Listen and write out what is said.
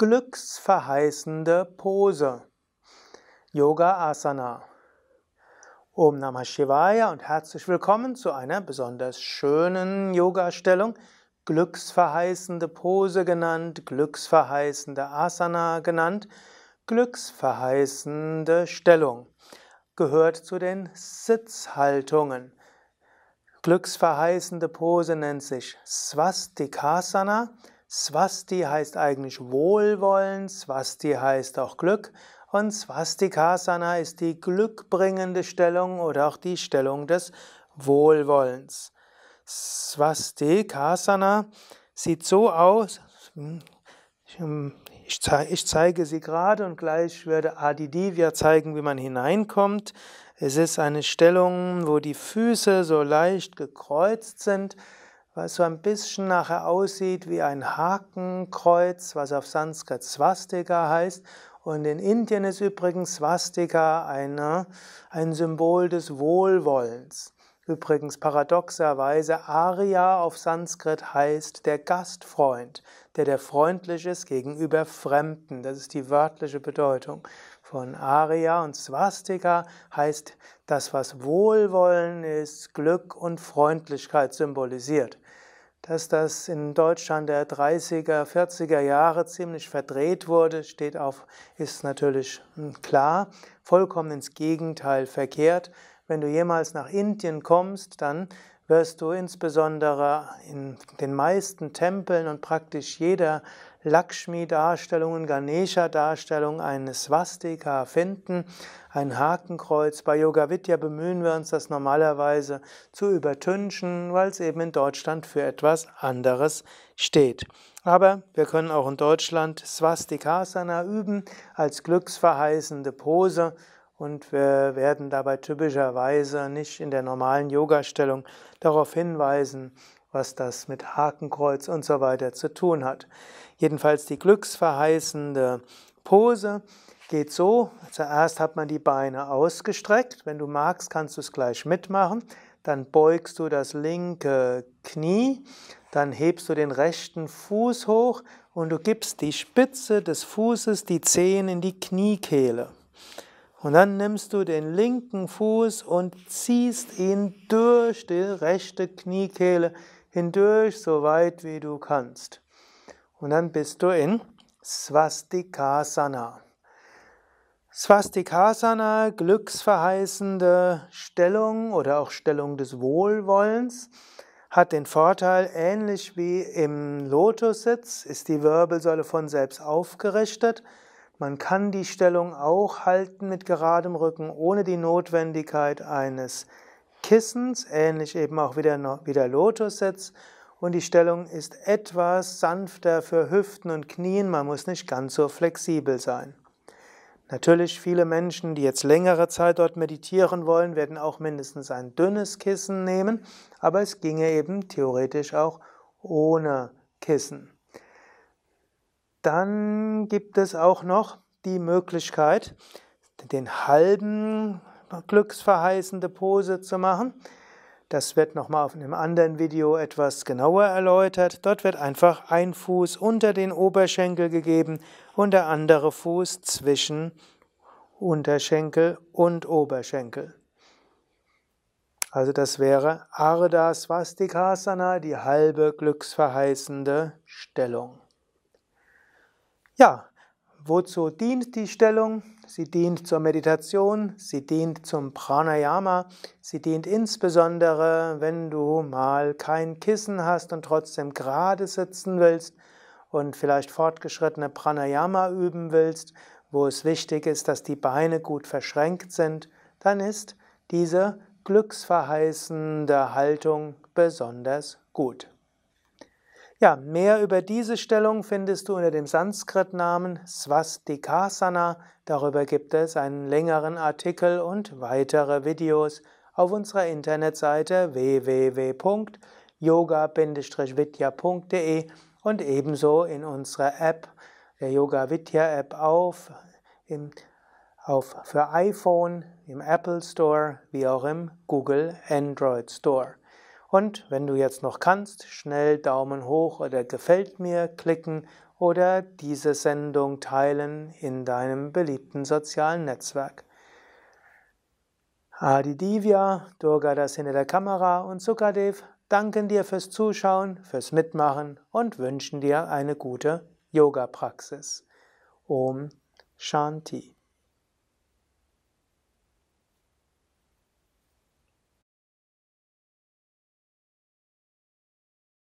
glücksverheißende Pose. Yoga Asana. Om Namah Shivaya und herzlich willkommen zu einer besonders schönen Yoga-Stellung, glücksverheißende Pose genannt, glücksverheißende Asana genannt, glücksverheißende Stellung. Gehört zu den Sitzhaltungen. Glücksverheißende Pose nennt sich Swastikasana. Swasti heißt eigentlich Wohlwollen, Swasti heißt auch Glück und Swastikasana ist die glückbringende Stellung oder auch die Stellung des Wohlwollens. Swastikasana sieht so aus, ich zeige sie gerade und gleich würde Adidivya zeigen, wie man hineinkommt. Es ist eine Stellung, wo die Füße so leicht gekreuzt sind was so ein bisschen nachher aussieht wie ein Hakenkreuz, was auf Sanskrit Swastika heißt. Und in Indien ist übrigens Swastika eine, ein Symbol des Wohlwollens. Übrigens paradoxerweise Arya auf Sanskrit heißt der Gastfreund, der der freundlich ist gegenüber Fremden. Das ist die wörtliche Bedeutung von Arya und Swastika heißt das, was Wohlwollen ist, Glück und Freundlichkeit symbolisiert. Dass das in Deutschland der 30er, 40er Jahre ziemlich verdreht wurde, steht auf, ist natürlich hm, klar, vollkommen ins Gegenteil verkehrt. Wenn du jemals nach Indien kommst, dann wirst du insbesondere in den meisten Tempeln und praktisch jeder Lakshmi-Darstellung Ganesha-Darstellung eine Swastika finden, ein Hakenkreuz. Bei Yoga Vidya bemühen wir uns, das normalerweise zu übertünchen, weil es eben in Deutschland für etwas anderes steht. Aber wir können auch in Deutschland Swastikasana üben als glücksverheißende Pose und wir werden dabei typischerweise nicht in der normalen Yoga-Stellung darauf hinweisen, was das mit Hakenkreuz und so weiter zu tun hat. Jedenfalls die glücksverheißende Pose geht so. Zuerst hat man die Beine ausgestreckt. Wenn du magst, kannst du es gleich mitmachen. Dann beugst du das linke Knie, dann hebst du den rechten Fuß hoch und du gibst die Spitze des Fußes, die Zehen in die Kniekehle. Und dann nimmst du den linken Fuß und ziehst ihn durch die rechte Kniekehle hindurch, so weit wie du kannst. Und dann bist du in Swastikasana. Swastikasana, glücksverheißende Stellung oder auch Stellung des Wohlwollens, hat den Vorteil, ähnlich wie im Lotussitz ist die Wirbelsäule von selbst aufgerichtet. Man kann die Stellung auch halten mit geradem Rücken ohne die Notwendigkeit eines Kissens, ähnlich eben auch wie der, wie der Lotussitz. Und die Stellung ist etwas sanfter für Hüften und Knien, man muss nicht ganz so flexibel sein. Natürlich, viele Menschen, die jetzt längere Zeit dort meditieren wollen, werden auch mindestens ein dünnes Kissen nehmen, aber es ginge eben theoretisch auch ohne Kissen. Dann gibt es auch noch die Möglichkeit, den halben glücksverheißende Pose zu machen. Das wird nochmal auf einem anderen Video etwas genauer erläutert. Dort wird einfach ein Fuß unter den Oberschenkel gegeben und der andere Fuß zwischen Unterschenkel und Oberschenkel. Also das wäre Ardha Swastikasana, die halbe glücksverheißende Stellung. Ja, wozu dient die Stellung? Sie dient zur Meditation, sie dient zum Pranayama, sie dient insbesondere, wenn du mal kein Kissen hast und trotzdem gerade sitzen willst und vielleicht fortgeschrittene Pranayama üben willst, wo es wichtig ist, dass die Beine gut verschränkt sind, dann ist diese glücksverheißende Haltung besonders gut. Ja, mehr über diese Stellung findest du unter dem Sanskrit-Namen Swastikasana. Darüber gibt es einen längeren Artikel und weitere Videos auf unserer Internetseite www.yoga-vidya.de und ebenso in unserer App, der Yoga Vidya App auf, im, auf für iPhone im Apple Store wie auch im Google Android Store. Und wenn du jetzt noch kannst, schnell Daumen hoch oder gefällt mir klicken oder diese Sendung teilen in deinem beliebten sozialen Netzwerk. Adi Divya, Durga das hinter der Kamera und Sukadev danken dir fürs Zuschauen, fürs Mitmachen und wünschen dir eine gute Yoga-Praxis. Om Shanti.